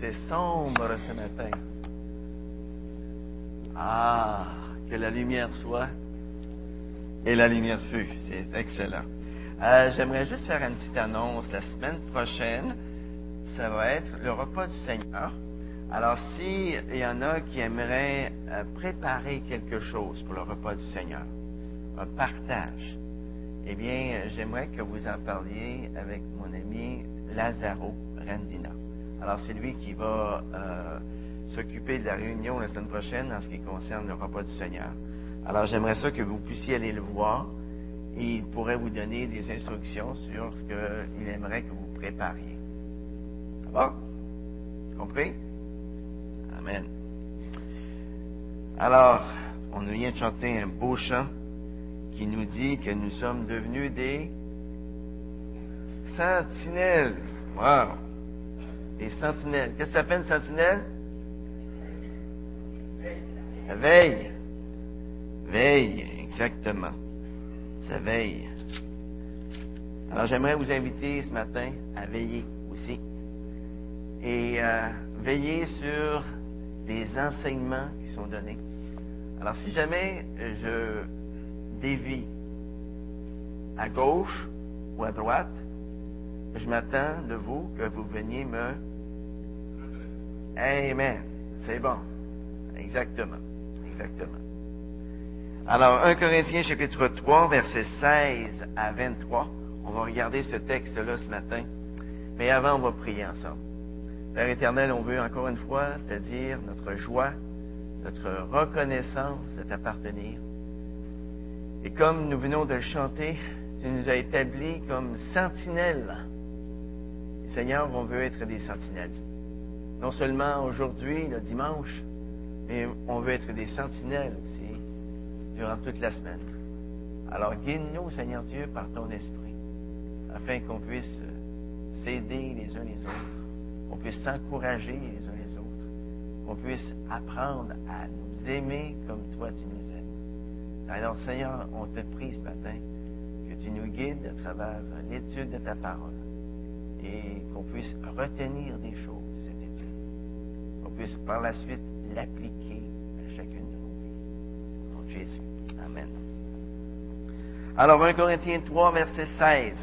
C'est sombre ce matin. Ah, que la lumière soit et la lumière fut. C'est excellent. Euh, J'aimerais juste faire une petite annonce. La semaine prochaine, ça va être le repas du Seigneur. Alors, s'il y en a qui aimeraient euh, préparer quelque chose pour le repas du Seigneur, un partage, eh bien, j'aimerais que vous en parliez avec mon ami Lazaro Rendina. Alors, c'est lui qui va euh, s'occuper de la réunion la semaine prochaine en ce qui concerne le repas du Seigneur. Alors, j'aimerais ça que vous puissiez aller le voir et il pourrait vous donner des instructions sur ce qu'il aimerait que vous prépariez. Ça va? Compris? Amen. Alors, on vient de chanter un beau chant qui nous dit que nous sommes devenus des sentinelles. Wow! Des sentinelles. Qu'est-ce que ça fait une sentinelle? Veille. Veille, exactement. Ça veille. Alors j'aimerais vous inviter ce matin à veiller aussi. Et euh, veiller sur les enseignements qui sont donnés. Alors si jamais je dévie à gauche ou à droite, je m'attends de vous que vous veniez me... Amen. C'est bon. Exactement. Exactement. Alors, 1 Corinthiens chapitre 3, versets 16 à 23. On va regarder ce texte-là ce matin. Mais avant, on va prier ensemble. Père éternel, on veut encore une fois te dire notre joie, notre reconnaissance de t'appartenir. Et comme nous venons de le chanter, tu nous as établis comme sentinelles. Seigneur, on veut être des sentinelles. Non seulement aujourd'hui, le dimanche, mais on veut être des sentinelles aussi durant toute la semaine. Alors guide-nous, Seigneur Dieu, par ton esprit, afin qu'on puisse s'aider les uns les autres, qu'on puisse s'encourager les uns les autres, qu'on puisse apprendre à nous aimer comme toi tu nous aimes. Alors Seigneur, on te prie ce matin que tu nous guides à travers l'étude de ta parole et qu'on puisse retenir des choses puisse par la suite l'appliquer à chacune de nos vies. Jésus. Amen. Alors, 1 Corinthiens 3, verset 16.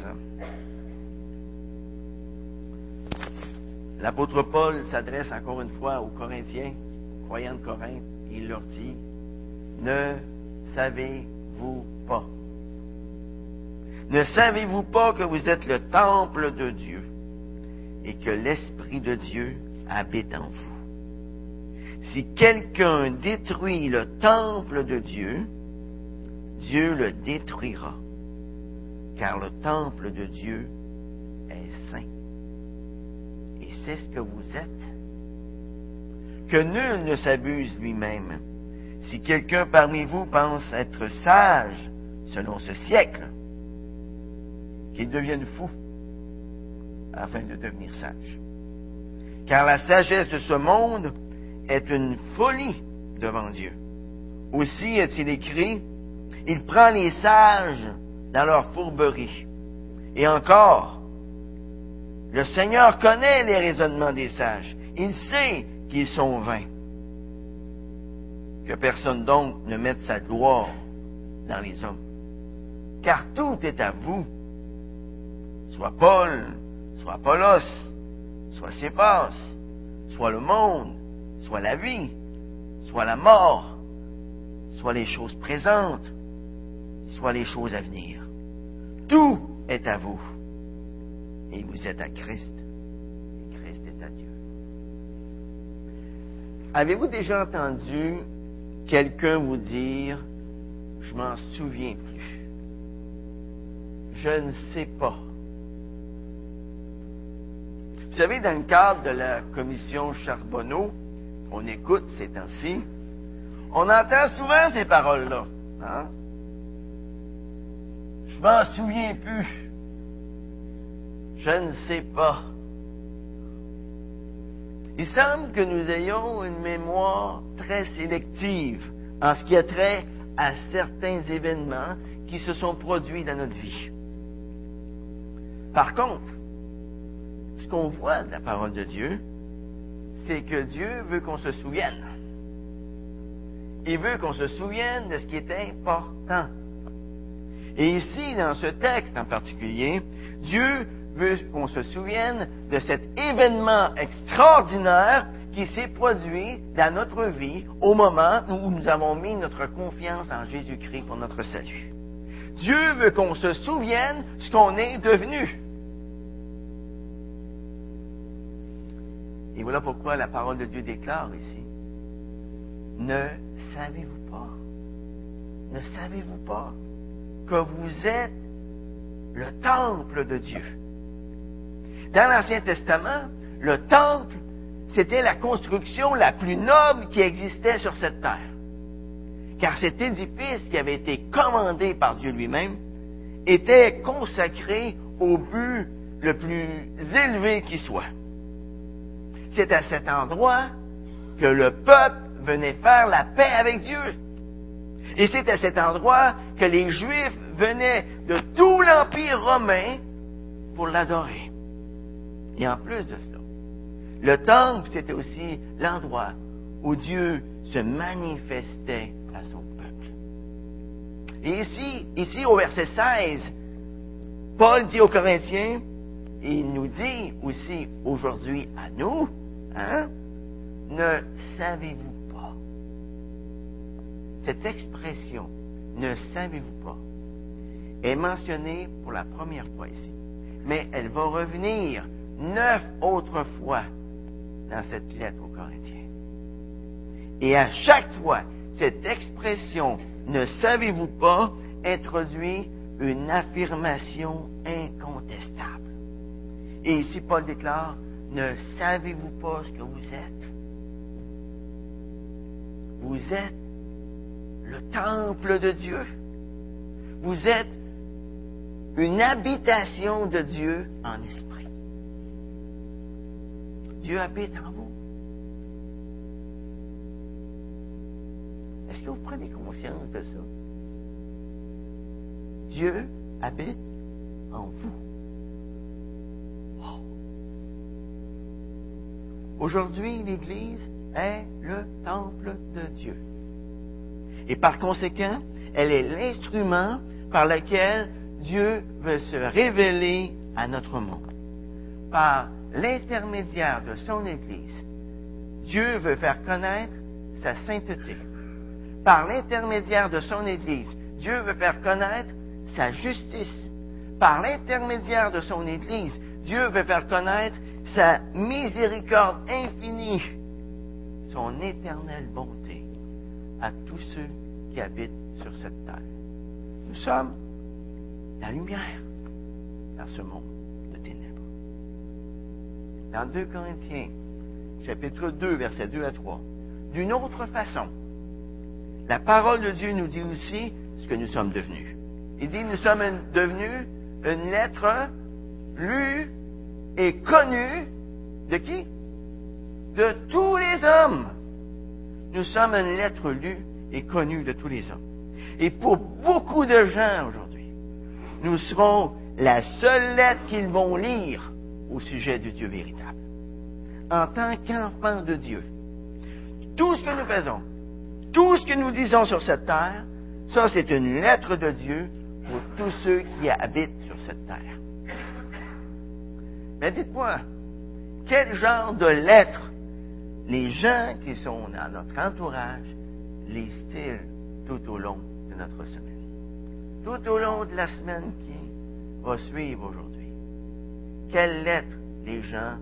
L'apôtre Paul s'adresse encore une fois aux Corinthiens, aux croyants de Corinthe, et il leur dit, ne savez-vous pas? Ne savez-vous pas que vous êtes le temple de Dieu et que l'Esprit de Dieu habite en vous? Si quelqu'un détruit le temple de Dieu, Dieu le détruira, car le temple de Dieu est saint. Et c'est ce que vous êtes. Que nul ne s'abuse lui-même. Si quelqu'un parmi vous pense être sage selon ce siècle, qu'ils deviennent fous afin de devenir sages. Car la sagesse de ce monde est une folie devant Dieu. Aussi est-il écrit, il prend les sages dans leur fourberie. Et encore, le Seigneur connaît les raisonnements des sages. Il sait qu'ils sont vains. Que personne donc ne mette sa gloire dans les hommes. Car tout est à vous soit Paul, soit Apollos, soit Céphas, soit le monde, soit la vie, soit la mort, soit les choses présentes, soit les choses à venir. Tout est à vous. Et vous êtes à Christ. Et Christ est à Dieu. Avez-vous déjà entendu quelqu'un vous dire, je m'en souviens plus. Je ne sais pas. Vous savez, dans le cadre de la commission Charbonneau, on écoute ces temps-ci, on entend souvent ces paroles-là. Hein? Je m'en souviens plus. Je ne sais pas. Il semble que nous ayons une mémoire très sélective en ce qui a trait à certains événements qui se sont produits dans notre vie. Par contre, ce qu'on voit de la parole de Dieu, c'est que Dieu veut qu'on se souvienne. Il veut qu'on se souvienne de ce qui est important. Et ici, dans ce texte en particulier, Dieu veut qu'on se souvienne de cet événement extraordinaire qui s'est produit dans notre vie au moment où nous avons mis notre confiance en Jésus-Christ pour notre salut. Dieu veut qu'on se souvienne ce qu'on est devenu. Et voilà pourquoi la parole de Dieu déclare ici. Ne savez-vous pas? Ne savez-vous pas que vous êtes le temple de Dieu? Dans l'Ancien Testament, le temple, c'était la construction la plus noble qui existait sur cette terre. Car cet édifice qui avait été commandé par Dieu lui-même était consacré au but le plus élevé qui soit. C'est à cet endroit que le peuple venait faire la paix avec Dieu. Et c'est à cet endroit que les Juifs venaient de tout l'Empire romain pour l'adorer. Et en plus de cela, le temple, c'était aussi l'endroit où Dieu se manifestait à son peuple. Et ici, ici au verset 16, Paul dit aux Corinthiens, il nous dit aussi aujourd'hui à nous, hein, ne savez-vous pas? Cette expression, ne savez-vous pas, est mentionnée pour la première fois ici. Mais elle va revenir neuf autres fois dans cette lettre aux Corinthiens. Et à chaque fois, cette expression ne savez-vous pas introduit une affirmation incontestable. Et ici, Paul déclare, ne savez-vous pas ce que vous êtes? Vous êtes le temple de Dieu. Vous êtes une habitation de Dieu en esprit. Dieu habite en vous. Est-ce que vous prenez conscience de ça? Dieu habite en vous. Aujourd'hui, l'Église est le temple de Dieu. Et par conséquent, elle est l'instrument par lequel Dieu veut se révéler à notre monde. Par l'intermédiaire de son Église, Dieu veut faire connaître sa sainteté. Par l'intermédiaire de son Église, Dieu veut faire connaître sa justice. Par l'intermédiaire de son Église, Dieu veut faire connaître sa miséricorde infinie, son éternelle bonté à tous ceux qui habitent sur cette terre. Nous sommes la lumière dans ce monde dans 2 Corinthiens, chapitre 2, versets 2 à 3. D'une autre façon, la parole de Dieu nous dit aussi ce que nous sommes devenus. Il dit, nous sommes devenus une lettre lue et connue de qui? De tous les hommes. Nous sommes une lettre lue et connue de tous les hommes. Et pour beaucoup de gens aujourd'hui, nous serons la seule lettre qu'ils vont lire au sujet du Dieu véritable. En tant qu'enfant de Dieu, tout ce que nous faisons, tout ce que nous disons sur cette terre, ça c'est une lettre de Dieu pour tous ceux qui habitent sur cette terre. Mais dites-moi, quel genre de lettre les gens qui sont dans notre entourage lisent-ils tout au long de notre semaine? Tout au long de la semaine qui va suivre aujourd'hui quelle lettre les gens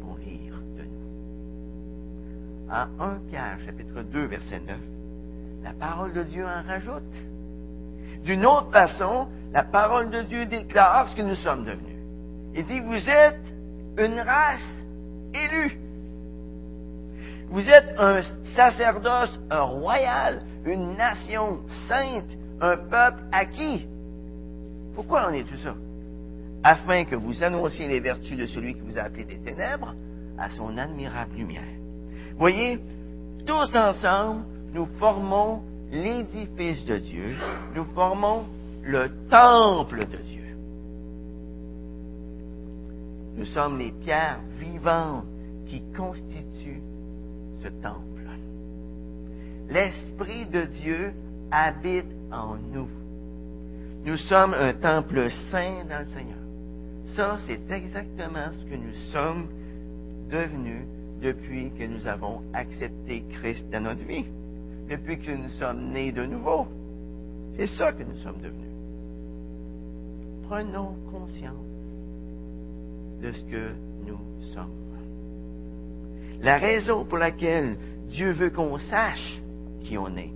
vont lire de nous? En 1 Pierre, chapitre 2, verset 9, la parole de Dieu en rajoute. D'une autre façon, la parole de Dieu déclare ce que nous sommes devenus. Il dit, vous êtes une race élue. Vous êtes un sacerdoce un royal, une nation sainte, un peuple acquis. Pourquoi on est tout ça? afin que vous annonciez les vertus de celui qui vous a appelé des ténèbres à son admirable lumière. Voyez, tous ensemble, nous formons l'édifice de Dieu, nous formons le temple de Dieu. Nous sommes les pierres vivantes qui qui constitue ce temple. L'Esprit de Dieu habite en nous. Nous sommes un temple saint dans le Seigneur. Ça, c'est exactement ce que nous sommes devenus depuis que nous avons accepté Christ dans notre vie, depuis que nous sommes nés de nouveau. C'est ça que nous sommes devenus. Prenons conscience de ce que nous sommes. La raison pour laquelle Dieu veut qu'on sache qui on est,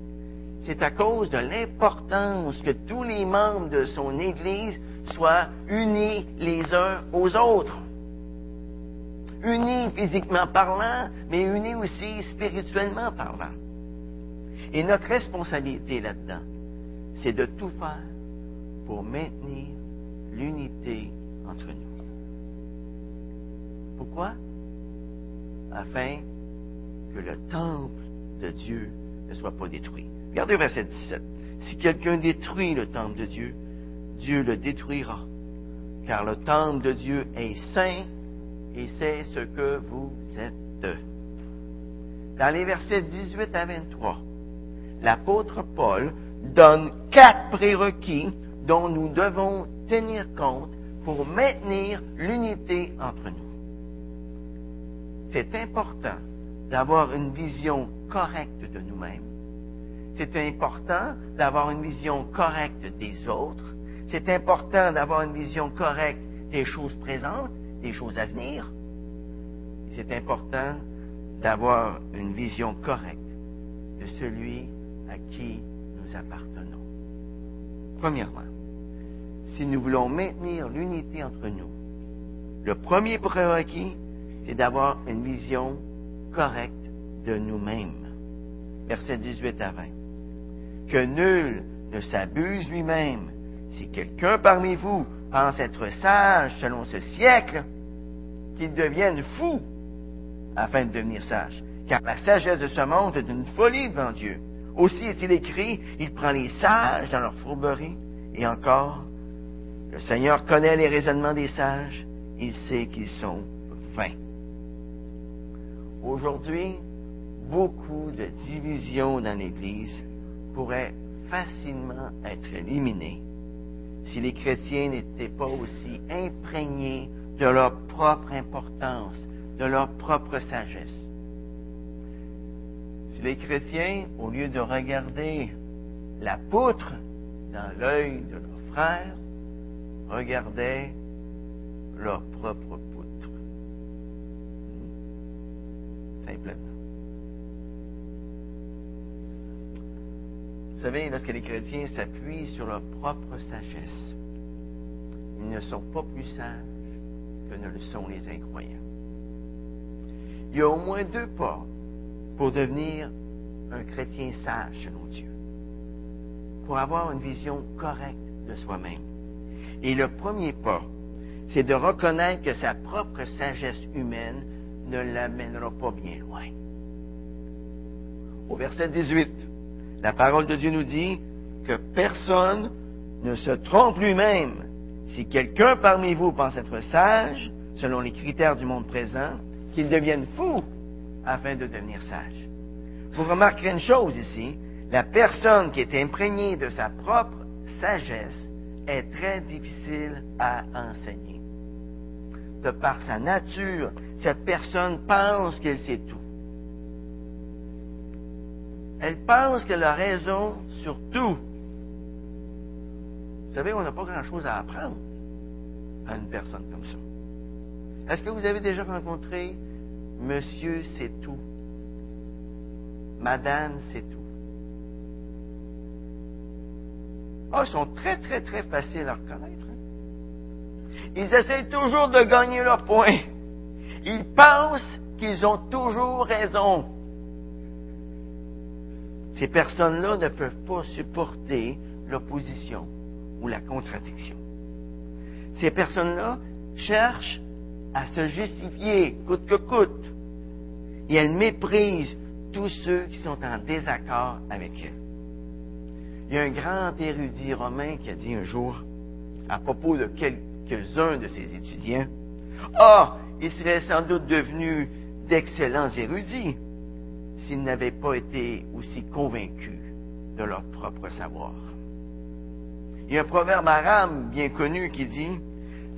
c'est à cause de l'importance que tous les membres de son Église soient unis les uns aux autres. Unis physiquement parlant, mais unis aussi spirituellement parlant. Et notre responsabilité là-dedans, c'est de tout faire pour maintenir l'unité entre nous. Pourquoi? Afin que le temple de Dieu ne soit pas détruit. Regardez verset 17. Si quelqu'un détruit le temple de Dieu, Dieu le détruira. Car le temple de Dieu est saint et c'est ce que vous êtes. Dans les versets 18 à 23, l'apôtre Paul donne quatre prérequis dont nous devons tenir compte pour maintenir l'unité entre nous. C'est important d'avoir une vision correcte de nous-mêmes. C'est important d'avoir une vision correcte des autres. C'est important d'avoir une vision correcte des choses présentes, des choses à venir. C'est important d'avoir une vision correcte de celui à qui nous appartenons. Premièrement, si nous voulons maintenir l'unité entre nous, le premier prérequis, c'est d'avoir une vision correcte de nous-mêmes. Verset 18 à 20. Que nul ne s'abuse lui-même. Si quelqu'un parmi vous pense être sage selon ce siècle, qu'il devienne fou afin de devenir sage. Car la sagesse de ce monde est une folie devant Dieu. Aussi est-il écrit, il prend les sages dans leur fourberie. Et encore, le Seigneur connaît les raisonnements des sages, il sait qu'ils sont vains. Aujourd'hui, beaucoup de divisions dans l'Église pourraient facilement être éliminées si les chrétiens n'étaient pas aussi imprégnés de leur propre importance, de leur propre sagesse. Si les chrétiens, au lieu de regarder la poutre dans l'œil de leurs frères, regardaient leur propre poutre. Simplement. Vous savez, lorsque les chrétiens s'appuient sur leur propre sagesse, ils ne sont pas plus sages que ne le sont les incroyants. Il y a au moins deux pas pour devenir un chrétien sage selon Dieu, pour avoir une vision correcte de soi-même. Et le premier pas, c'est de reconnaître que sa propre sagesse humaine ne l'amènera pas bien loin. Au verset 18, la parole de Dieu nous dit que personne ne se trompe lui-même. Si quelqu'un parmi vous pense être sage, selon les critères du monde présent, qu'il devienne fou afin de devenir sage. Vous remarquerez une chose ici, la personne qui est imprégnée de sa propre sagesse est très difficile à enseigner. De par sa nature, cette personne pense qu'elle sait tout. Elle pense qu'elle a raison sur tout. Vous savez, on n'a pas grand-chose à apprendre à une personne comme ça. Est-ce que vous avez déjà rencontré Monsieur c'est tout? Madame c'est tout? Ah, ils sont très, très, très faciles à reconnaître. Hein? Ils essaient toujours de gagner leur point. Ils pensent qu'ils ont toujours raison. Ces personnes-là ne peuvent pas supporter l'opposition ou la contradiction. Ces personnes-là cherchent à se justifier coûte que coûte. Et elles méprisent tous ceux qui sont en désaccord avec elles. Il y a un grand érudit romain qui a dit un jour, à propos de quelques-uns de ses étudiants, Ah, ils seraient sans doute devenus d'excellents érudits s'ils n'avaient pas été aussi convaincus de leur propre savoir. Il y a un proverbe arabe bien connu qui dit,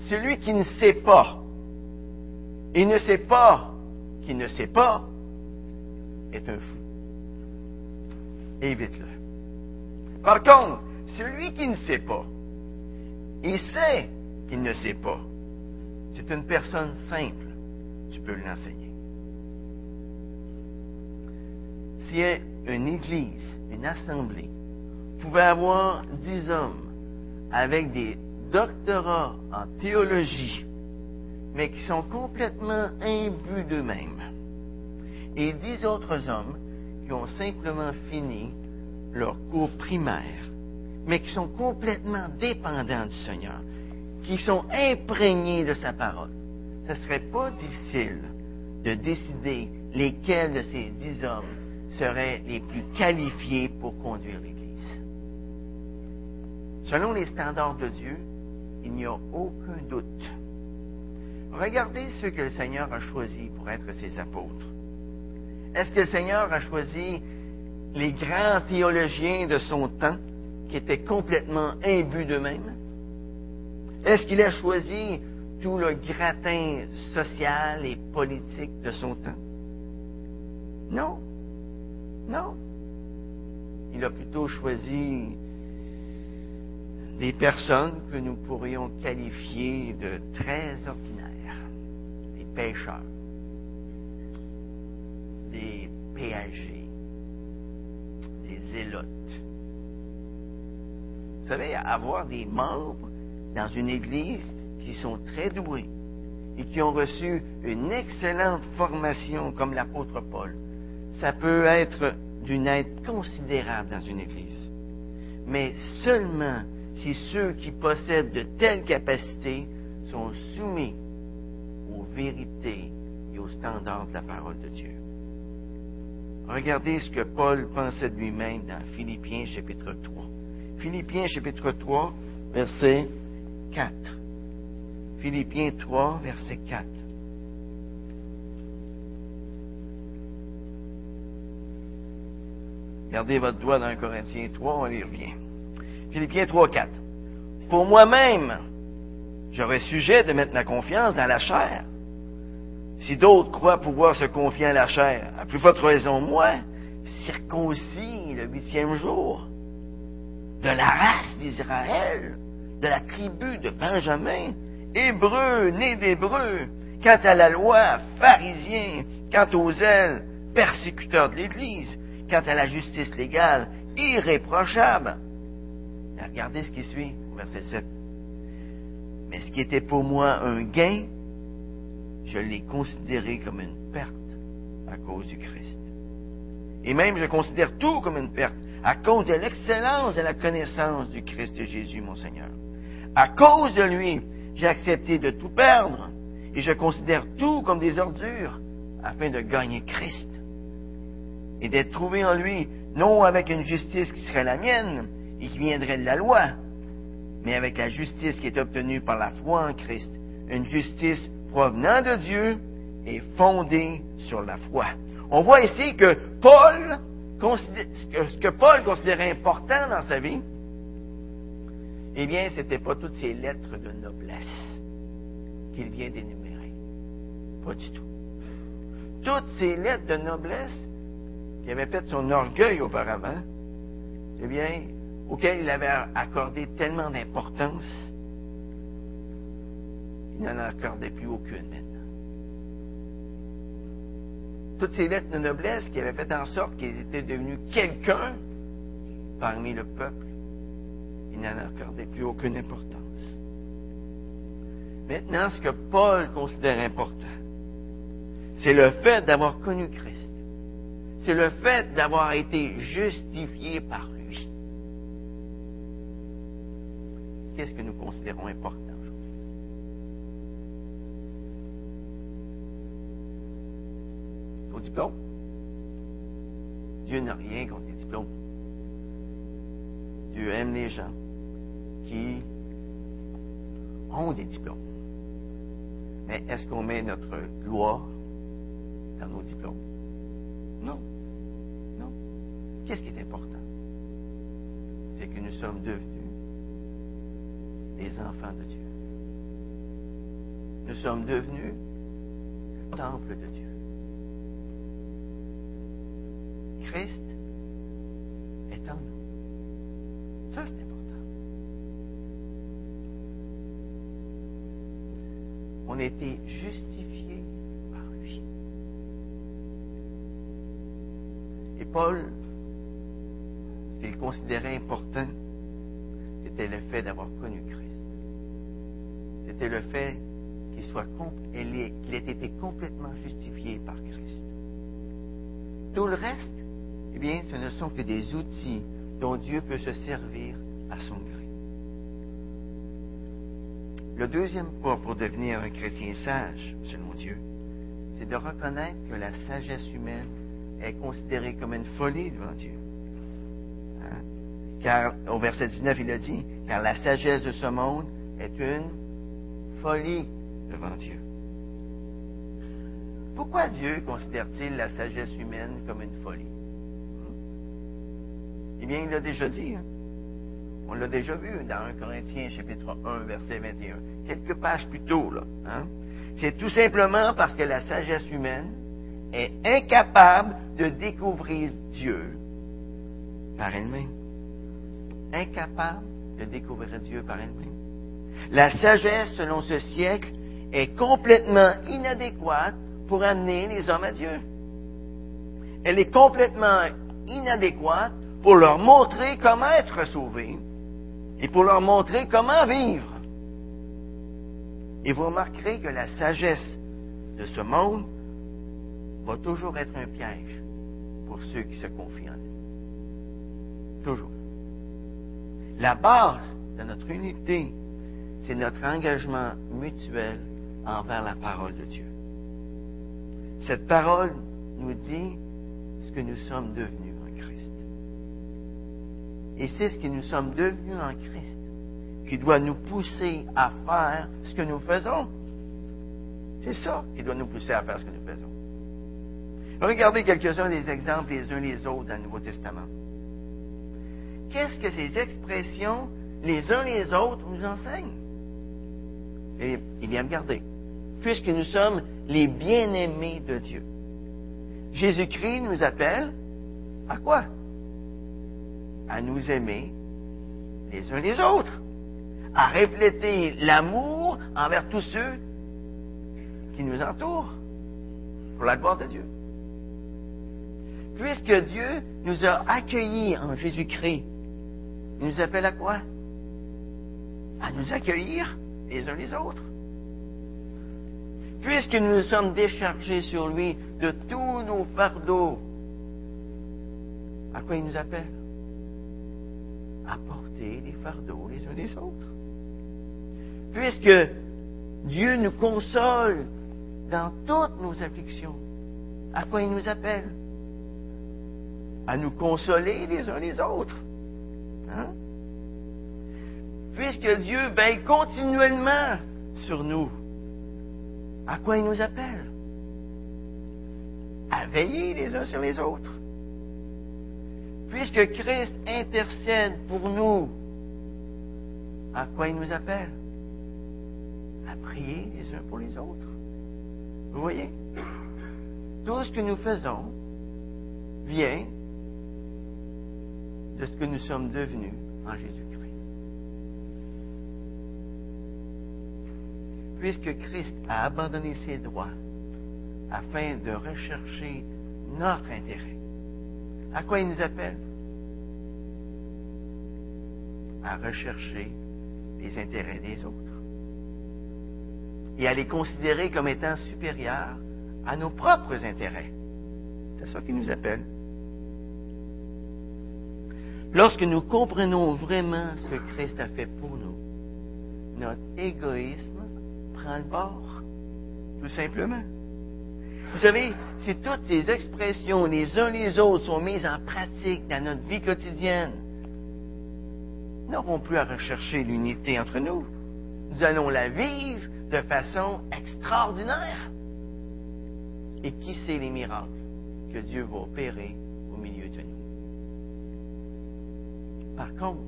Celui qui ne sait pas, et ne sait pas qui ne sait pas, est un fou. Évite-le. Par contre, celui qui ne sait pas, il sait qu'il ne sait pas, c'est une personne simple, tu peux l'enseigner. Si une église, une assemblée, pouvait avoir dix hommes avec des doctorats en théologie, mais qui sont complètement imbus d'eux-mêmes, et dix autres hommes qui ont simplement fini leur cours primaire, mais qui sont complètement dépendants du Seigneur, qui sont imprégnés de sa parole. Ce ne serait pas difficile de décider lesquels de ces dix hommes seraient les plus qualifiés pour conduire l'Église. Selon les standards de Dieu, il n'y a aucun doute. Regardez ceux que le Seigneur a choisis pour être ses apôtres. Est-ce que le Seigneur a choisi les grands théologiens de son temps qui étaient complètement imbus d'eux-mêmes? Est-ce qu'il a choisi tout le gratin social et politique de son temps? Non. Non. Il a plutôt choisi des personnes que nous pourrions qualifier de très ordinaires, des pêcheurs, des péagers, des zélotes. Vous savez, avoir des membres dans une église qui sont très doués et qui ont reçu une excellente formation comme l'apôtre Paul, ça peut être d'une aide considérable dans une église. Mais seulement si ceux qui possèdent de telles capacités sont soumis aux vérités et aux standards de la parole de Dieu. Regardez ce que Paul pensait de lui-même dans Philippiens chapitre 3. Philippiens chapitre 3, verset 4. Philippiens 3, verset 4. Gardez votre doigt dans Corinthiens 3, on y revient. Philippiens 3, 4. Pour moi-même, j'aurais sujet de mettre ma confiance dans la chair. Si d'autres croient pouvoir se confier à la chair, à plus forte raison, moi, circoncis le huitième jour, de la race d'Israël, de la tribu de Benjamin, hébreu, né d'hébreu, quant à la loi, pharisien, quant aux ailes, persécuteur de l'Église, quant à la justice légale, irréprochable regardez ce qui suit, verset 7. Mais ce qui était pour moi un gain, je l'ai considéré comme une perte à cause du Christ. Et même je considère tout comme une perte à cause de l'excellence de la connaissance du Christ Jésus, mon Seigneur. À cause de lui, j'ai accepté de tout perdre et je considère tout comme des ordures afin de gagner Christ et d'être trouvé en lui, non avec une justice qui serait la mienne, et qui viendrait de la loi, mais avec la justice qui est obtenue par la foi en Christ, une justice provenant de Dieu et fondée sur la foi. On voit ici que Paul, ce que Paul considérait important dans sa vie, eh bien, ce n'était pas toutes ces lettres de noblesse qu'il vient d'énumérer. Pas du tout. Toutes ces lettres de noblesse qui avaient fait son orgueil auparavant, eh bien, auquel il avait accordé tellement d'importance, il n'en accordait plus aucune maintenant. Toutes ces lettres de noblesse qui avaient fait en sorte qu'il était devenu quelqu'un parmi le peuple, il n'en accordait plus aucune importance. Maintenant, ce que Paul considère important, c'est le fait d'avoir connu Christ. C'est le fait d'avoir été justifié par lui. qu'est-ce que nous considérons important aujourd'hui? Au diplôme. Dieu n'a rien contre les diplômes. Dieu aime les gens qui ont des diplômes. Mais est-ce qu'on met notre gloire dans nos diplômes? Non. Non. Qu'est-ce qui est important? C'est que nous sommes devenus des enfants de Dieu. Nous sommes devenus le temple de Dieu. Christ est en nous. Ça, c'est important. Été justifiés par lui. Et Paul, ce qu'il considérait important, c'était le fait d'avoir connu Christ. C'était le fait qu'il qu'il ait été complètement justifié par Christ. Tout le reste, eh bien, ce ne sont que des outils dont Dieu peut se servir à son gré. Le deuxième pas pour devenir un chrétien sage, selon Dieu, c'est de reconnaître que la sagesse humaine est considérée comme une folie devant Dieu. Hein? Car au verset 19, il a dit, car la sagesse de ce monde est une folie devant Dieu. Pourquoi Dieu considère-t-il la sagesse humaine comme une folie? Eh bien, il l'a déjà dit. Hein. On l'a déjà vu dans 1 Corinthiens chapitre 1, verset 21. Quelques pages plus tôt. Hein. C'est tout simplement parce que la sagesse humaine est incapable de découvrir Dieu par elle-même. Incapable de découvrir Dieu par elle-même. La sagesse, selon ce siècle, est complètement inadéquate pour amener les hommes à Dieu. Elle est complètement inadéquate pour leur montrer comment être sauvés et pour leur montrer comment vivre. Et vous remarquerez que la sagesse de ce monde va toujours être un piège pour ceux qui se confient en lui. Toujours. La base de notre unité, c'est notre engagement mutuel envers la parole de Dieu. Cette parole nous dit ce que nous sommes devenus. Et c'est ce que nous sommes devenus en Christ qui doit nous pousser à faire ce que nous faisons. C'est ça qui doit nous pousser à faire ce que nous faisons. Regardez quelques-uns des exemples les uns les autres dans le Nouveau Testament. Qu'est-ce que ces expressions, les uns les autres, nous enseignent? Et, eh bien, regardez. Puisque nous sommes les bien-aimés de Dieu. Jésus-Christ nous appelle à quoi? À nous aimer les uns les autres, à refléter l'amour envers tous ceux qui nous entourent, pour la gloire de Dieu. Puisque Dieu nous a accueillis en Jésus-Christ, il nous appelle à quoi? À nous accueillir les uns les autres puisque nous nous sommes déchargés sur lui de tous nos fardeaux, à quoi il nous appelle? À porter les fardeaux les uns des autres. Puisque Dieu nous console dans toutes nos afflictions, à quoi il nous appelle? À nous consoler les uns les autres. Hein? Puisque Dieu veille continuellement sur nous, à quoi il nous appelle? À veiller les uns sur les autres. Puisque Christ intercède pour nous, à quoi il nous appelle? À prier les uns pour les autres. Vous voyez? Tout ce que nous faisons vient de ce que nous sommes devenus en Jésus. puisque Christ a abandonné ses droits afin de rechercher notre intérêt. À quoi il nous appelle À rechercher les intérêts des autres et à les considérer comme étant supérieurs à nos propres intérêts. C'est ça qu'il nous appelle. Lorsque nous comprenons vraiment ce que Christ a fait pour nous, notre égoïsme prend le bord, tout simplement. Vous savez, si toutes ces expressions les uns les autres sont mises en pratique dans notre vie quotidienne, nous n'aurons plus à rechercher l'unité entre nous. Nous allons la vivre de façon extraordinaire. Et qui sait les miracles que Dieu va opérer au milieu de nous? Par contre,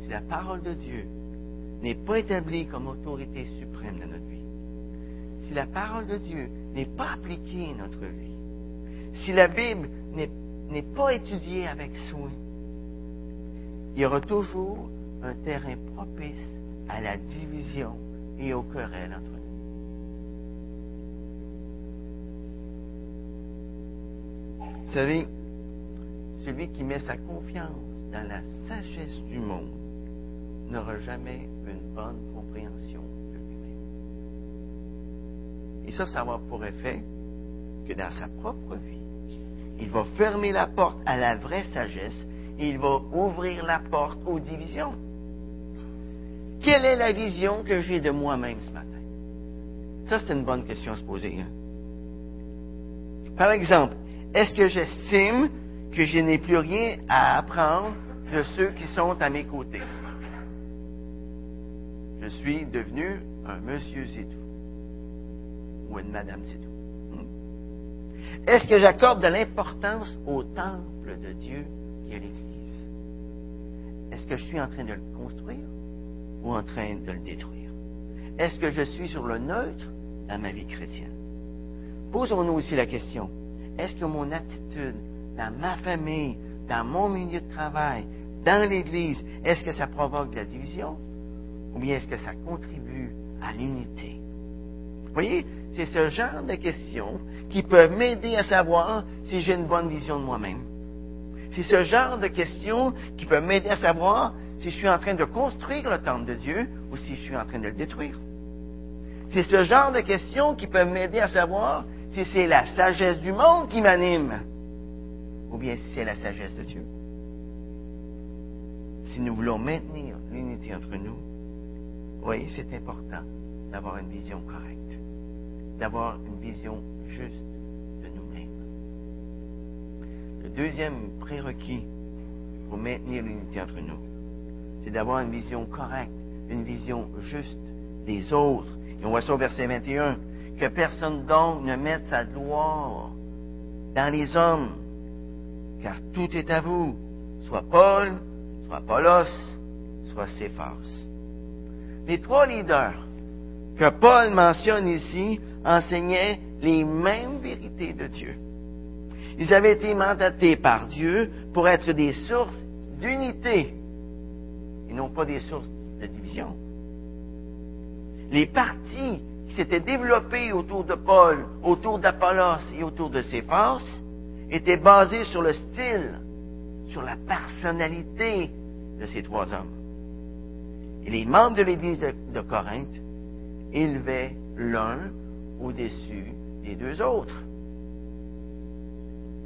si la parole de Dieu n'est pas établie comme autorité suprême de notre vie, si la parole de Dieu n'est pas appliquée à notre vie, si la Bible n'est pas étudiée avec soin, il y aura toujours un terrain propice à la division et au querelle entre nous. Vous savez, celui qui met sa confiance dans la sagesse du monde n'aura jamais une bonne compréhension. Et ça, ça va pour effet que dans sa propre vie, il va fermer la porte à la vraie sagesse et il va ouvrir la porte aux divisions. Quelle est la vision que j'ai de moi-même ce matin? Ça, c'est une bonne question à se poser. Hein. Par exemple, est-ce que j'estime que je n'ai plus rien à apprendre de ceux qui sont à mes côtés? Je suis devenu un monsieur tout. Une madame c'est tout. Hmm? Est-ce que j'accorde de l'importance au temple de Dieu qui est l'Église? Est-ce que je suis en train de le construire ou en train de le détruire? Est-ce que je suis sur le neutre dans ma vie chrétienne? Posons-nous aussi la question, est-ce que mon attitude dans ma famille, dans mon milieu de travail, dans l'Église, est-ce que ça provoque de la division ou bien est-ce que ça contribue à l'unité? Voyez, c'est ce genre de questions qui peuvent m'aider à savoir si j'ai une bonne vision de moi-même. C'est ce genre de questions qui peuvent m'aider à savoir si je suis en train de construire le temple de Dieu ou si je suis en train de le détruire. C'est ce genre de questions qui peuvent m'aider à savoir si c'est la sagesse du monde qui m'anime ou bien si c'est la sagesse de Dieu. Si nous voulons maintenir l'unité entre nous, oui, c'est important d'avoir une vision correcte, d'avoir une vision juste de nous-mêmes. Le deuxième prérequis pour maintenir l'unité entre nous, c'est d'avoir une vision correcte, une vision juste des autres. Et on voit ça au verset 21 que personne donc ne mette sa gloire dans les hommes, car tout est à vous, soit Paul, soit Paulos, soit Céphas. Les trois leaders que Paul mentionne ici enseignaient les mêmes vérités de Dieu. Ils avaient été mandatés par Dieu pour être des sources d'unité et non pas des sources de division. Les partis s'était développé autour de Paul, autour d'Apollos et autour de ses forces, était basé sur le style, sur la personnalité de ces trois hommes. Et les membres de l'Église de Corinthe élevaient l'un au-dessus des deux autres.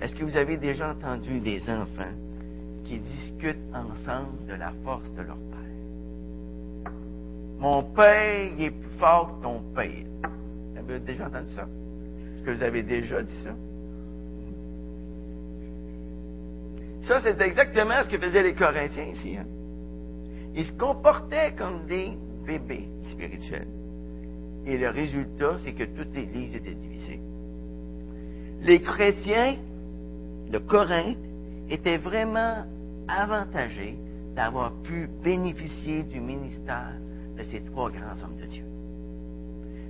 Est-ce que vous avez déjà entendu des enfants qui discutent ensemble de la force de leur père? Mon père, est plus fort que ton père. Vous avez déjà entendu ça? Est-ce que vous avez déjà dit ça? Ça, c'est exactement ce que faisaient les Corinthiens ici. Hein. Ils se comportaient comme des bébés spirituels. Et le résultat, c'est que toute l'Église était divisée. Les chrétiens de Corinthe étaient vraiment avantagés d'avoir pu bénéficier du ministère de ces trois grands hommes de Dieu.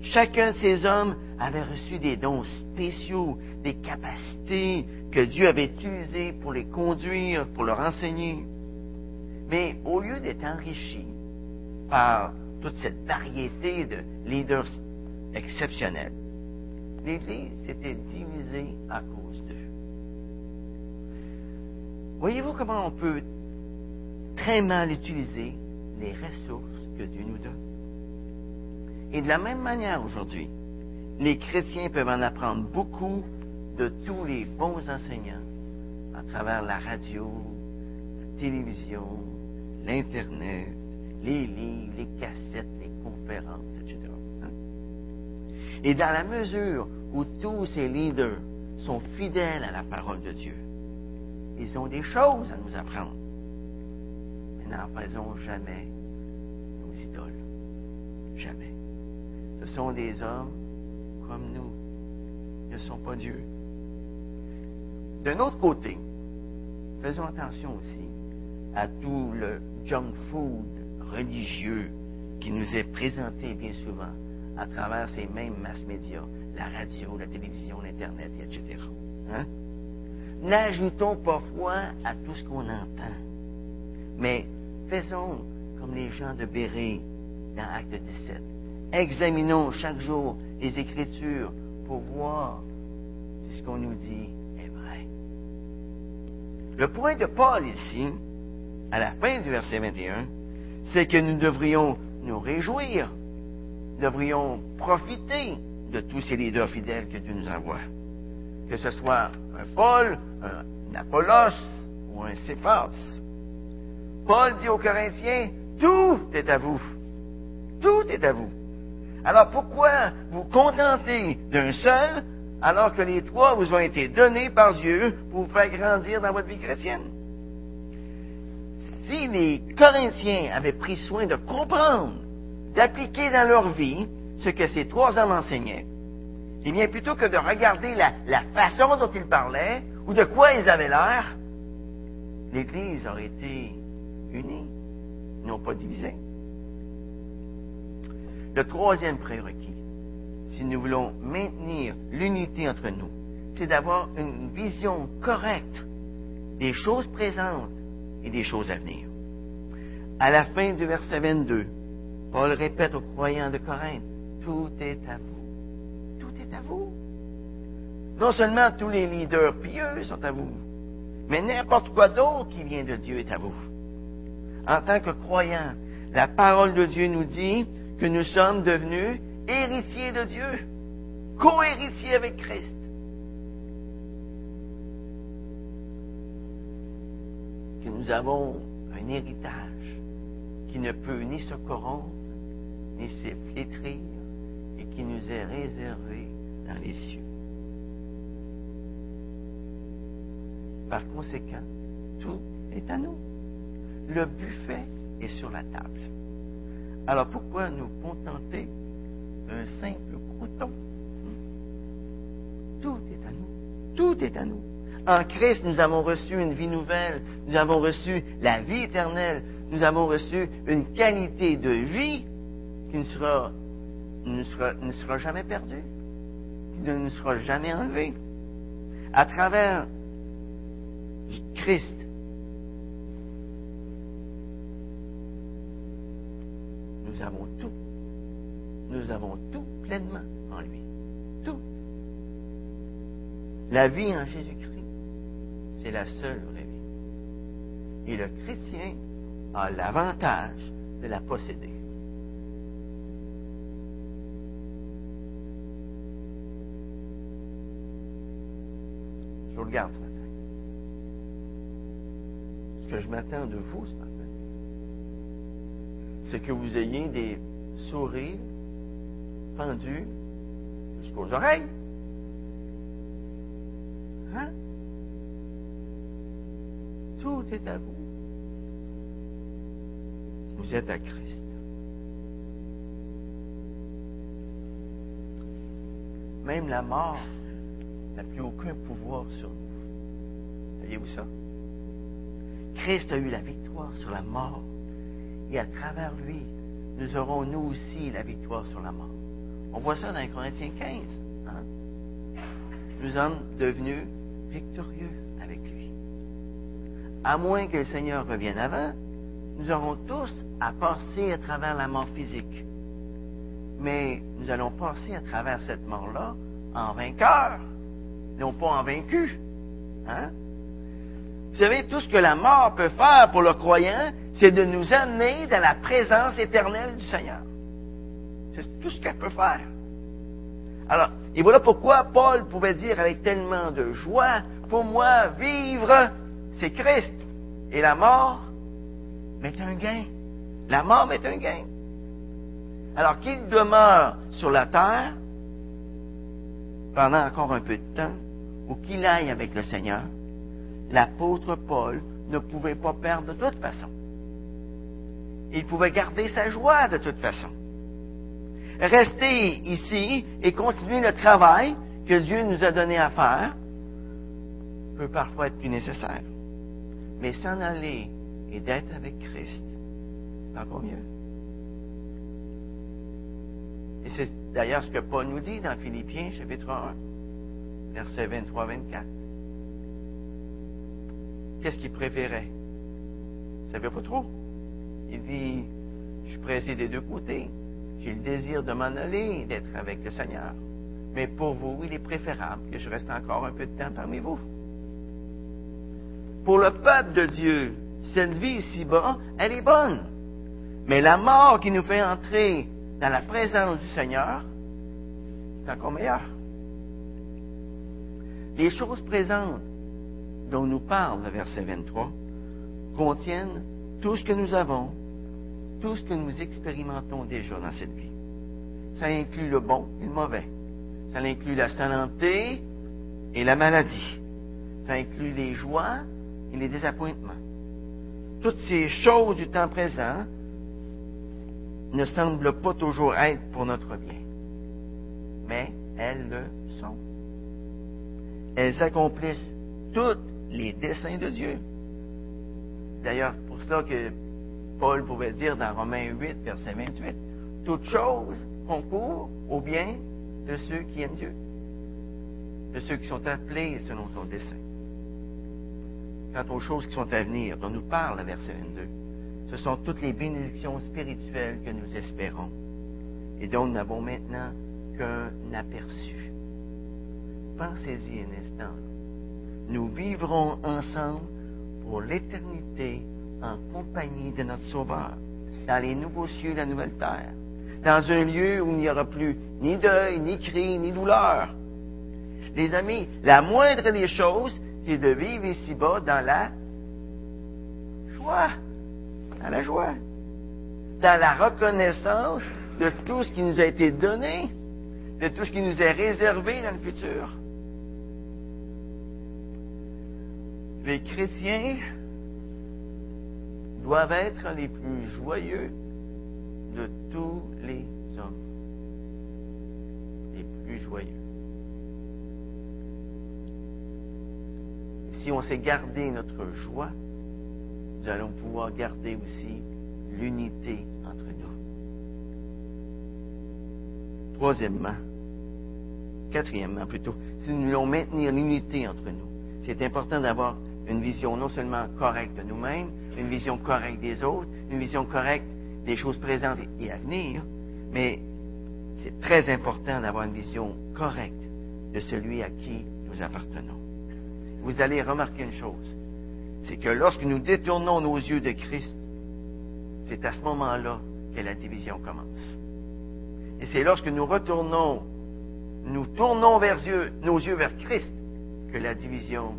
Chacun de ces hommes avait reçu des dons spéciaux, des capacités que Dieu avait utilisées pour les conduire, pour leur enseigner. Mais au lieu d'être enrichis par toute cette variété de leaders exceptionnels, l'Église s'était divisée à cause d'eux. Voyez-vous comment on peut très mal utiliser les ressources que Dieu nous donne? Et de la même manière aujourd'hui, les chrétiens peuvent en apprendre beaucoup de tous les bons enseignants à travers la radio, la télévision, l'Internet, les livres, les cassettes, les conférences, etc. Hein? Et dans la mesure où tous ces leaders sont fidèles à la parole de Dieu, ils ont des choses à nous apprendre. Mais n'en faisons jamais Jamais. Ce sont des hommes comme nous. Ne sont pas Dieu. D'un autre côté, faisons attention aussi à tout le junk food religieux qui nous est présenté bien souvent à travers ces mêmes mass médias, la radio, la télévision, l'Internet, etc. Hein? N'ajoutons pas foi à tout ce qu'on entend, mais faisons comme les gens de Béré dans Acte 17. Examinons chaque jour les Écritures pour voir si ce qu'on nous dit est vrai. Le point de Paul ici, à la fin du verset 21, c'est que nous devrions nous réjouir, devrions profiter de tous ces leaders fidèles que Dieu nous envoie. Que ce soit un Paul, un Apollos ou un Céphas. Paul dit aux Corinthiens, tout est à vous. Tout est à vous. Alors pourquoi vous contenter d'un seul alors que les trois vous ont été donnés par Dieu pour vous faire grandir dans votre vie chrétienne? Si les Corinthiens avaient pris soin de comprendre, d'appliquer dans leur vie ce que ces trois hommes enseignaient, eh bien, plutôt que de regarder la, la façon dont ils parlaient ou de quoi ils avaient l'air, l'Église aurait été unie, non pas divisée. Le troisième prérequis, si nous voulons maintenir l'unité entre nous, c'est d'avoir une vision correcte des choses présentes et des choses à venir. À la fin du verset 22, Paul répète aux croyants de Corinthe, tout est à vous. Tout est à vous. Non seulement tous les leaders pieux sont à vous, mais n'importe quoi d'autre qui vient de Dieu est à vous. En tant que croyants, la parole de Dieu nous dit que nous sommes devenus héritiers de Dieu, co-héritiers avec Christ. Que nous avons un héritage qui ne peut ni se corrompre, ni se flétrir, et qui nous est réservé dans les cieux. Par conséquent, tout est à nous. Le buffet est sur la table. Alors pourquoi nous contenter d'un simple crouton? Tout est à nous. Tout est à nous. En Christ, nous avons reçu une vie nouvelle. Nous avons reçu la vie éternelle. Nous avons reçu une qualité de vie qui ne sera, jamais perdue, qui ne sera jamais enlevée. À travers Christ, nous avons tout. Nous avons tout pleinement en lui. Tout. La vie en Jésus-Christ, c'est la seule vraie vie. Et le chrétien a l'avantage de la posséder. Je vous regarde ce matin. Ce que je m'attends de vous ce matin, c'est que vous ayez des sourires pendus jusqu'aux oreilles. Hein? Tout est à vous. Vous êtes à Christ. Même la mort n'a plus aucun pouvoir sur nous. Voyez-vous ça? Christ a eu la victoire sur la mort et à travers lui, nous aurons nous aussi la victoire sur la mort. On voit ça dans Corinthiens 15. Hein? Nous sommes devenus victorieux avec lui. À moins que le Seigneur revienne avant, nous aurons tous à passer à travers la mort physique. Mais nous allons passer à travers cette mort-là en vainqueur, non pas en vaincu. Hein? Vous savez, tout ce que la mort peut faire pour le croyant, c'est de nous amener dans la présence éternelle du Seigneur. C'est tout ce qu'elle peut faire. Alors, et voilà pourquoi Paul pouvait dire avec tellement de joie, pour moi, vivre, c'est Christ. Et la mort m'est un gain. La mort m'est un gain. Alors qu'il demeure sur la terre pendant encore un peu de temps, ou qu'il aille avec le Seigneur, l'apôtre Paul ne pouvait pas perdre de toute façon il pouvait garder sa joie de toute façon. Rester ici et continuer le travail que Dieu nous a donné à faire peut parfois être plus nécessaire. Mais s'en aller et d'être avec Christ, c'est encore mieux. Et c'est d'ailleurs ce que Paul nous dit dans Philippiens chapitre 1, versets 23-24. Qu'est-ce qu'il préférait? Il ne savait pas trop. Il dit, je suis pressé des deux côtés. J'ai le désir de m'en aller, d'être avec le Seigneur. Mais pour vous, il est préférable que je reste encore un peu de temps parmi vous. Pour le peuple de Dieu, cette vie ici-bas, elle est bonne. Mais la mort qui nous fait entrer dans la présence du Seigneur, c'est encore meilleur. Les choses présentes dont nous parle le verset 23 contiennent tout ce que nous avons, tout ce que nous expérimentons déjà dans cette vie. Ça inclut le bon et le mauvais. Ça inclut la santé et la maladie. Ça inclut les joies et les désappointements. Toutes ces choses du temps présent ne semblent pas toujours être pour notre bien, mais elles le sont. Elles accomplissent toutes les desseins de Dieu. D'ailleurs, pour cela que Paul pouvait dire dans Romains 8, verset 28, toute chose concourt au bien de ceux qui aiment Dieu, de ceux qui sont appelés selon son dessein. Quant aux choses qui sont à venir, dont nous parle le verset 22, ce sont toutes les bénédictions spirituelles que nous espérons et dont nous n'avons maintenant qu'un aperçu. Pensez-y un instant. Nous vivrons ensemble pour l'éternité en compagnie de notre Sauveur, dans les nouveaux cieux la nouvelle terre, dans un lieu où il n'y aura plus ni deuil, ni cri, ni douleur. Les amis, la moindre des choses, c'est de vivre ici-bas dans la joie dans la joie, dans la reconnaissance de tout ce qui nous a été donné, de tout ce qui nous est réservé dans le futur. Les chrétiens doivent être les plus joyeux de tous les hommes. Les plus joyeux. On sait garder notre joie, nous allons pouvoir garder aussi l'unité entre nous. Troisièmement, quatrièmement plutôt, si nous voulons maintenir l'unité entre nous, c'est important d'avoir une vision non seulement correcte de nous-mêmes, une vision correcte des autres, une vision correcte des choses présentes et à venir, mais c'est très important d'avoir une vision correcte de celui à qui nous appartenons. Vous allez remarquer une chose c'est que lorsque nous détournons nos yeux de Christ, c'est à ce moment-là que la division commence. Et c'est lorsque nous retournons, nous tournons vers Dieu, nos yeux vers Christ, que la division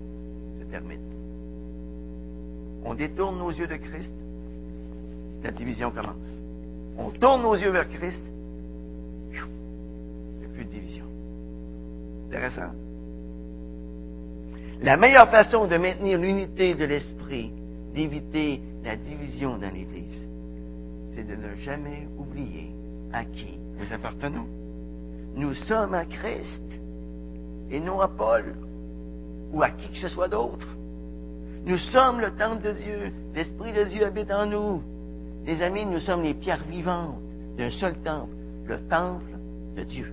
se termine. On détourne nos yeux de Christ, la division commence. On tourne nos yeux vers Christ, il n'y a plus de division. Intéressant? La meilleure façon de maintenir l'unité de l'esprit, d'éviter la division dans l'Église, c'est de ne jamais oublier à qui nous appartenons. Nous sommes à Christ et non à Paul ou à qui que ce soit d'autre. Nous sommes le temple de Dieu. L'Esprit de Dieu habite en nous. Les amis, nous sommes les pierres vivantes d'un seul temple, le temple de Dieu.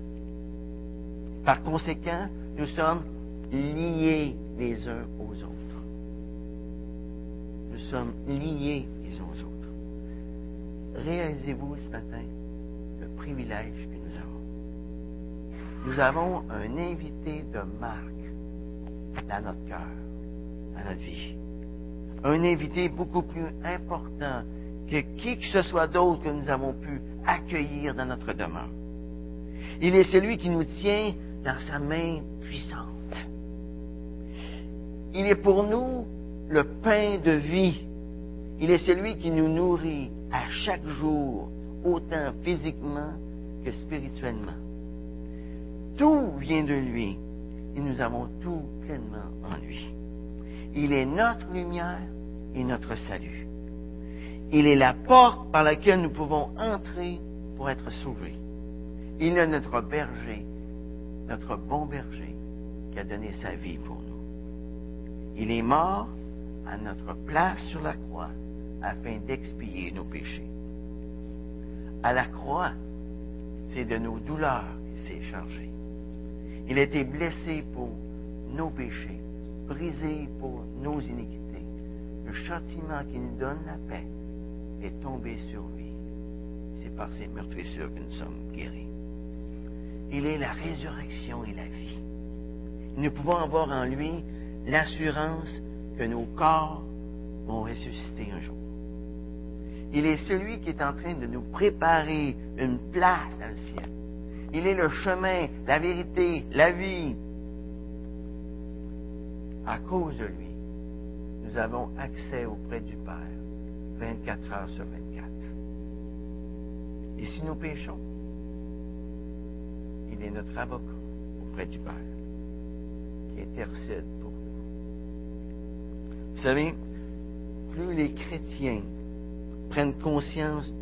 Par conséquent, nous sommes liés les uns aux autres. Nous sommes liés les uns aux autres. Réalisez-vous ce matin le privilège que nous avons? Nous avons un invité de marque dans notre cœur, dans notre vie. Un invité beaucoup plus important que qui que ce soit d'autre que nous avons pu accueillir dans notre demeure. Il est celui qui nous tient dans sa main puissante. Il est pour nous le pain de vie. Il est celui qui nous nourrit à chaque jour, autant physiquement que spirituellement. Tout vient de lui et nous avons tout pleinement en lui. Il est notre lumière et notre salut. Il est la porte par laquelle nous pouvons entrer pour être sauvés. Il est notre berger notre bon berger qui a donné sa vie pour nous. Il est mort à notre place sur la croix afin d'expier nos péchés. À la croix, c'est de nos douleurs qu'il s'est chargé. Il a été blessé pour nos péchés, brisé pour nos iniquités. Le châtiment qui nous donne la paix est tombé sur lui. C'est par ses meurtrissures que nous sommes guéris. Il est la résurrection et la vie. Nous pouvons avoir en lui l'assurance que nos corps vont ressusciter un jour. Il est celui qui est en train de nous préparer une place dans le ciel. Il est le chemin, la vérité, la vie. À cause de lui, nous avons accès auprès du Père 24 heures sur 24. Et si nous péchons, il est notre avocat auprès du Père qui intercède. Vous savez, plus les chrétiens prennent conscience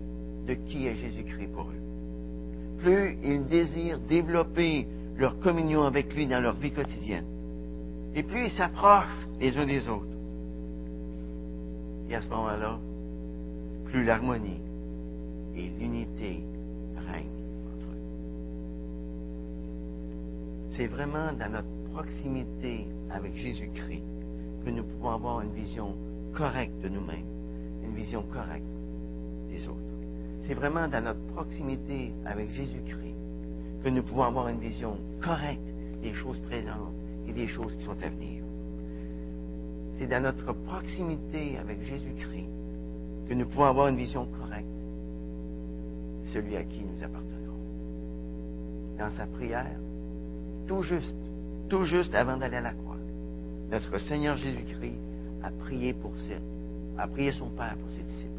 de qui est Jésus-Christ pour eux, plus ils désirent développer leur communion avec lui dans leur vie quotidienne, et plus ils s'approchent les uns des autres. Et à ce moment-là, plus l'harmonie et l'unité règnent entre eux. C'est vraiment dans notre proximité avec Jésus-Christ que nous pouvons avoir une vision correcte de nous-mêmes, une vision correcte des autres. C'est vraiment dans notre proximité avec Jésus-Christ que nous pouvons avoir une vision correcte des choses présentes et des choses qui sont à venir. C'est dans notre proximité avec Jésus-Christ que nous pouvons avoir une vision correcte de celui à qui nous appartenons. Dans sa prière, tout juste, tout juste avant d'aller à la croix, notre Seigneur Jésus-Christ a prié pour ses, a prié son Père pour ses disciples.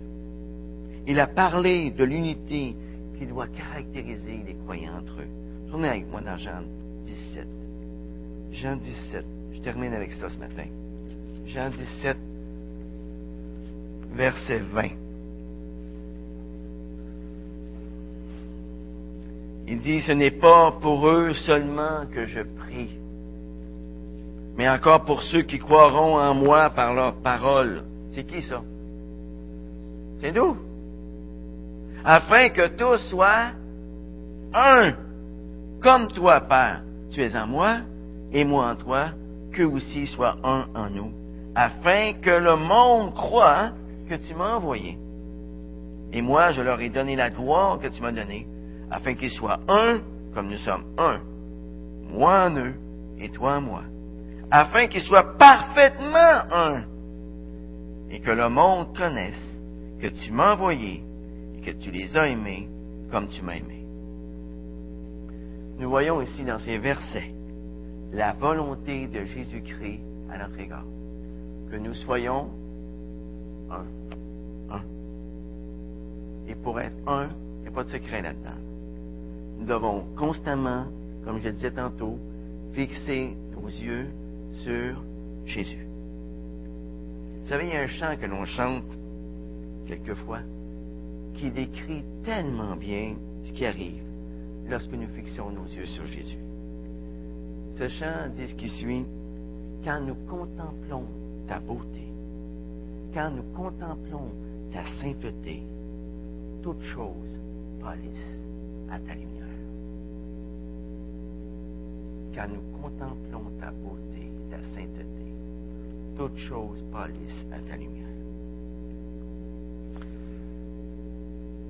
Il a parlé de l'unité qui doit caractériser les croyants entre eux. Tournez avec moi dans Jean 17. Jean 17. Je termine avec ça ce matin. Jean 17, verset 20. Il dit, ce n'est pas pour eux seulement que je prie, mais encore pour ceux qui croiront en moi par leur parole. C'est qui ça? C'est nous. Afin que tous soient un, comme toi, Père. Tu es en moi et moi en toi, qu'eux aussi soient un en nous, afin que le monde croit que tu m'as envoyé. Et moi, je leur ai donné la gloire que tu m'as donnée, afin qu'ils soient un comme nous sommes un, moi en eux et toi en moi, afin qu'ils soient parfaitement un, et que le monde connaisse que tu m'as envoyé et que tu les as aimés comme tu m'as aimé. Nous voyons ici dans ces versets la volonté de Jésus-Christ à notre égard. Que nous soyons un. Un. Et pour être un, il n'y a pas de secret là-dedans. Nous devons constamment, comme je le disais tantôt, fixer nos yeux sur Jésus. Vous savez, il y a un chant que l'on chante quelquefois qui décrit tellement bien ce qui arrive lorsque nous fixons nos yeux sur Jésus. Ce chant dit ce qui suit. Quand nous contemplons ta beauté, quand nous contemplons ta sainteté, toutes choses pâlissent à ta lumière. Quand nous contemplons ta beauté, ta sainteté, toutes choses pâlissent à ta lumière.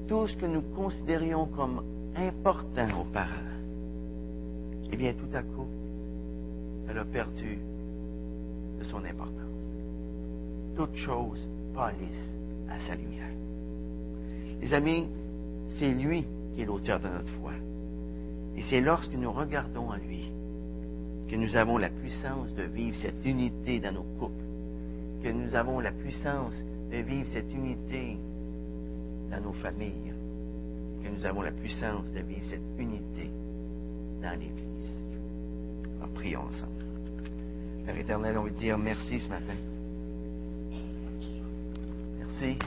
Tout ce que nous considérions comme important auparavant, eh bien, tout à coup, elle a perdu de son importance. Toutes choses pâlissent à sa lumière. Les amis, c'est lui qui est l'auteur de notre foi. Et c'est lorsque nous regardons à lui que nous avons la puissance de vivre cette unité dans nos couples, que nous avons la puissance de vivre cette unité dans nos familles, que nous avons la puissance de vivre cette unité dans l'Église. En prions ensemble. Père éternel, on veut dire merci ce matin. Merci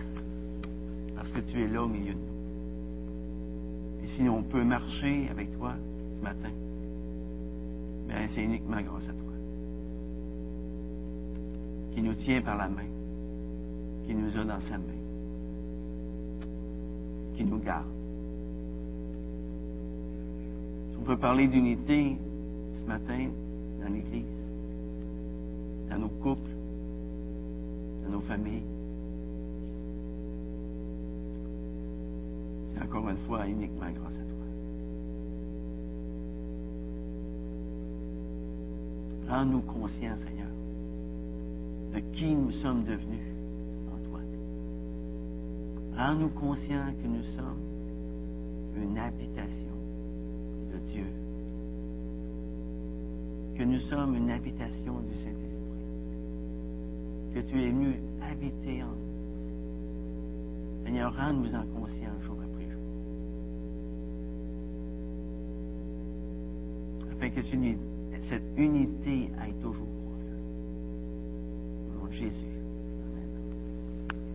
parce que tu es là au milieu de nous. Et si on peut marcher avec toi ce matin, c'est uniquement grâce à toi. Qui nous tient par la main, qui nous a dans sa main, qui nous garde. Si on peut parler d'unité ce matin dans l'Église, dans nos couples, dans nos familles, c'est encore une fois uniquement grâce à toi. Rends-nous conscients, Seigneur, de qui nous sommes devenus en toi. Rends-nous conscients que nous sommes une habitation de Dieu. Que nous sommes une habitation du Saint-Esprit. Que tu es venu habiter en nous. Seigneur, rends-nous en conscience jour après jour. Afin que cette unité